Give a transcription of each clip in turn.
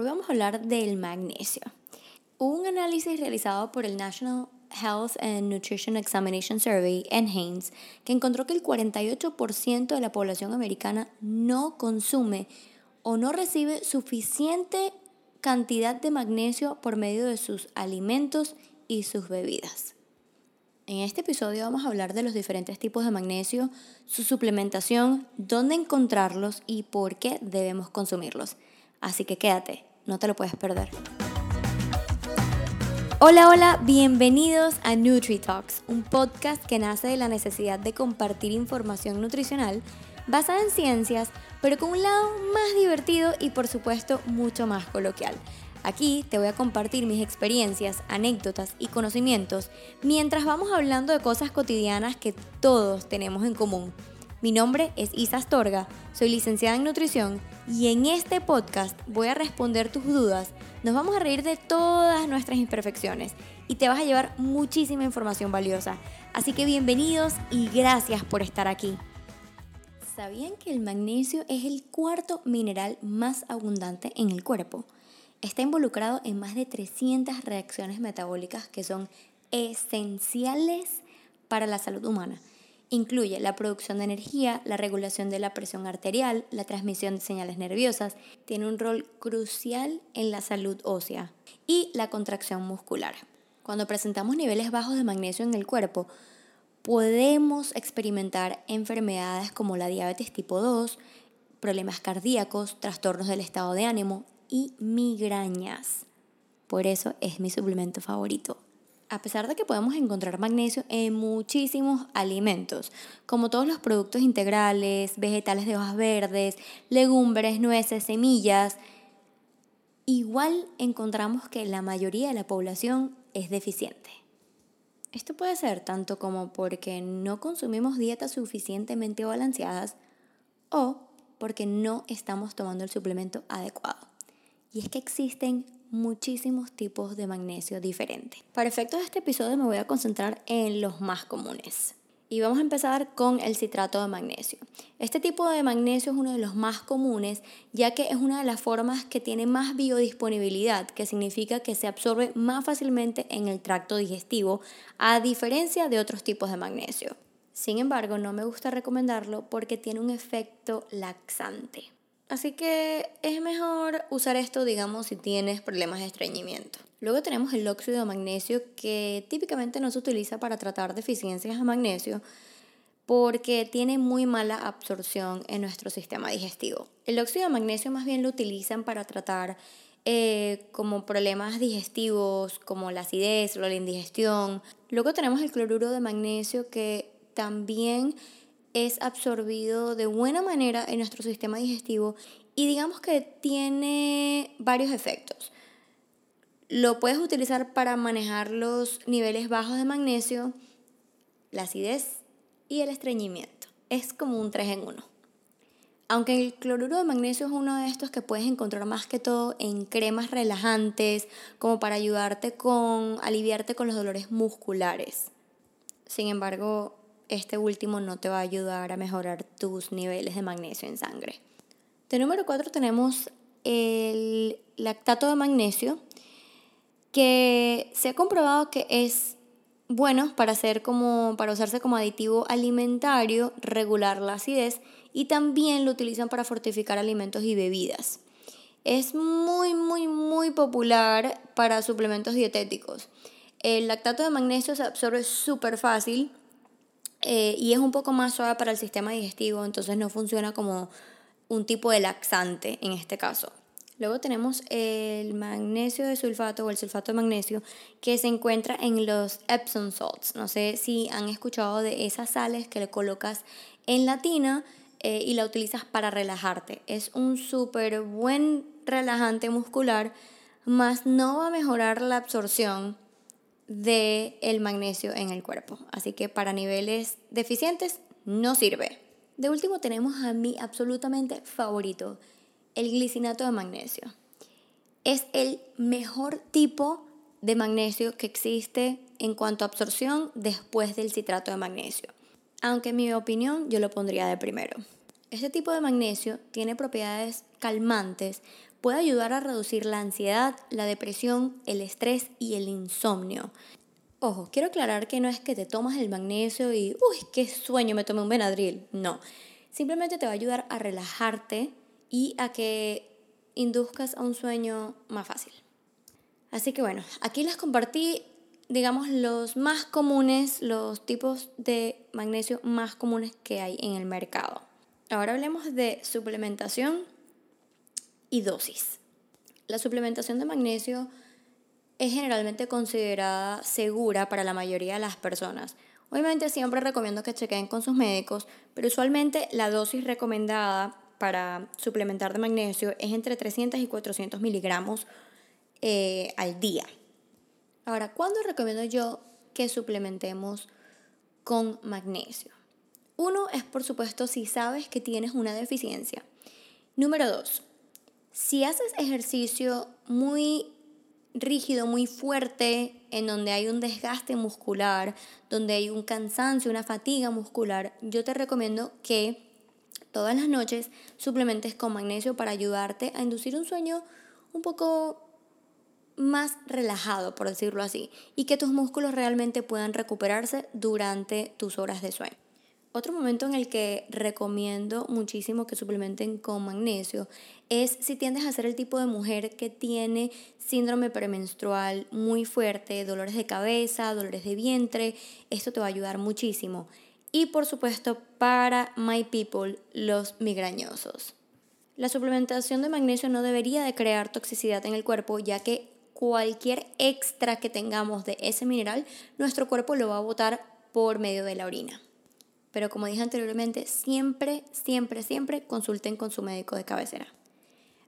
Hoy vamos a hablar del magnesio. Un análisis realizado por el National Health and Nutrition Examination Survey, NHANES, que encontró que el 48% de la población americana no consume o no recibe suficiente cantidad de magnesio por medio de sus alimentos y sus bebidas. En este episodio vamos a hablar de los diferentes tipos de magnesio, su suplementación, dónde encontrarlos y por qué debemos consumirlos. Así que quédate, no te lo puedes perder. Hola, hola, bienvenidos a NutriTalks, un podcast que nace de la necesidad de compartir información nutricional basada en ciencias, pero con un lado más divertido y por supuesto mucho más coloquial. Aquí te voy a compartir mis experiencias, anécdotas y conocimientos mientras vamos hablando de cosas cotidianas que todos tenemos en común. Mi nombre es Isa Astorga, soy licenciada en nutrición y en este podcast voy a responder tus dudas, nos vamos a reír de todas nuestras imperfecciones y te vas a llevar muchísima información valiosa. Así que bienvenidos y gracias por estar aquí. ¿Sabían que el magnesio es el cuarto mineral más abundante en el cuerpo? Está involucrado en más de 300 reacciones metabólicas que son esenciales para la salud humana. Incluye la producción de energía, la regulación de la presión arterial, la transmisión de señales nerviosas, tiene un rol crucial en la salud ósea y la contracción muscular. Cuando presentamos niveles bajos de magnesio en el cuerpo, podemos experimentar enfermedades como la diabetes tipo 2, problemas cardíacos, trastornos del estado de ánimo y migrañas. Por eso es mi suplemento favorito. A pesar de que podemos encontrar magnesio en muchísimos alimentos, como todos los productos integrales, vegetales de hojas verdes, legumbres, nueces, semillas, igual encontramos que la mayoría de la población es deficiente. Esto puede ser tanto como porque no consumimos dietas suficientemente balanceadas o porque no estamos tomando el suplemento adecuado. Y es que existen muchísimos tipos de magnesio diferentes. Para efectos de este episodio me voy a concentrar en los más comunes. Y vamos a empezar con el citrato de magnesio. Este tipo de magnesio es uno de los más comunes, ya que es una de las formas que tiene más biodisponibilidad, que significa que se absorbe más fácilmente en el tracto digestivo, a diferencia de otros tipos de magnesio. Sin embargo, no me gusta recomendarlo porque tiene un efecto laxante. Así que es mejor usar esto, digamos, si tienes problemas de estreñimiento. Luego tenemos el óxido de magnesio que típicamente no se utiliza para tratar deficiencias de magnesio porque tiene muy mala absorción en nuestro sistema digestivo. El óxido de magnesio más bien lo utilizan para tratar eh, como problemas digestivos como la acidez o la indigestión. Luego tenemos el cloruro de magnesio que también es absorbido de buena manera en nuestro sistema digestivo y digamos que tiene varios efectos. Lo puedes utilizar para manejar los niveles bajos de magnesio, la acidez y el estreñimiento. Es como un 3 en 1. Aunque el cloruro de magnesio es uno de estos que puedes encontrar más que todo en cremas relajantes, como para ayudarte con, aliviarte con los dolores musculares. Sin embargo, este último no te va a ayudar a mejorar tus niveles de magnesio en sangre. De número 4 tenemos el lactato de magnesio, que se ha comprobado que es bueno para, hacer como, para usarse como aditivo alimentario, regular la acidez y también lo utilizan para fortificar alimentos y bebidas. Es muy, muy, muy popular para suplementos dietéticos. El lactato de magnesio se absorbe súper fácil eh, y es un poco más suave para el sistema digestivo, entonces no funciona como un tipo de laxante en este caso. Luego tenemos el magnesio de sulfato o el sulfato de magnesio que se encuentra en los Epsom salts. No sé si han escuchado de esas sales que le colocas en la tina eh, y la utilizas para relajarte. Es un súper buen relajante muscular, más no va a mejorar la absorción del el magnesio en el cuerpo. Así que para niveles deficientes no sirve. De último tenemos a mi absolutamente favorito, el glicinato de magnesio. Es el mejor tipo de magnesio que existe en cuanto a absorción después del citrato de magnesio. Aunque en mi opinión yo lo pondría de primero. Este tipo de magnesio tiene propiedades calmantes puede ayudar a reducir la ansiedad, la depresión, el estrés y el insomnio. Ojo, quiero aclarar que no es que te tomas el magnesio y, uy, qué sueño, me tomé un Benadryl. No, simplemente te va a ayudar a relajarte y a que induzcas a un sueño más fácil. Así que bueno, aquí les compartí, digamos, los más comunes, los tipos de magnesio más comunes que hay en el mercado. Ahora hablemos de suplementación y dosis. La suplementación de magnesio es generalmente considerada segura para la mayoría de las personas. Obviamente siempre recomiendo que chequen con sus médicos, pero usualmente la dosis recomendada para suplementar de magnesio es entre 300 y 400 miligramos eh, al día. Ahora, ¿cuándo recomiendo yo que suplementemos con magnesio? Uno es, por supuesto, si sabes que tienes una deficiencia. Número dos, si haces ejercicio muy rígido, muy fuerte, en donde hay un desgaste muscular, donde hay un cansancio, una fatiga muscular, yo te recomiendo que todas las noches suplementes con magnesio para ayudarte a inducir un sueño un poco más relajado, por decirlo así, y que tus músculos realmente puedan recuperarse durante tus horas de sueño. Otro momento en el que recomiendo muchísimo que suplementen con magnesio es si tiendes a ser el tipo de mujer que tiene síndrome premenstrual muy fuerte, dolores de cabeza, dolores de vientre, esto te va a ayudar muchísimo y por supuesto para My People, los migrañosos. La suplementación de magnesio no debería de crear toxicidad en el cuerpo ya que cualquier extra que tengamos de ese mineral, nuestro cuerpo lo va a botar por medio de la orina. Pero como dije anteriormente, siempre, siempre, siempre consulten con su médico de cabecera.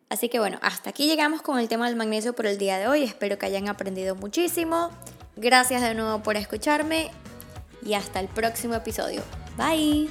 Así que bueno, hasta aquí llegamos con el tema del magnesio por el día de hoy. Espero que hayan aprendido muchísimo. Gracias de nuevo por escucharme y hasta el próximo episodio. Bye.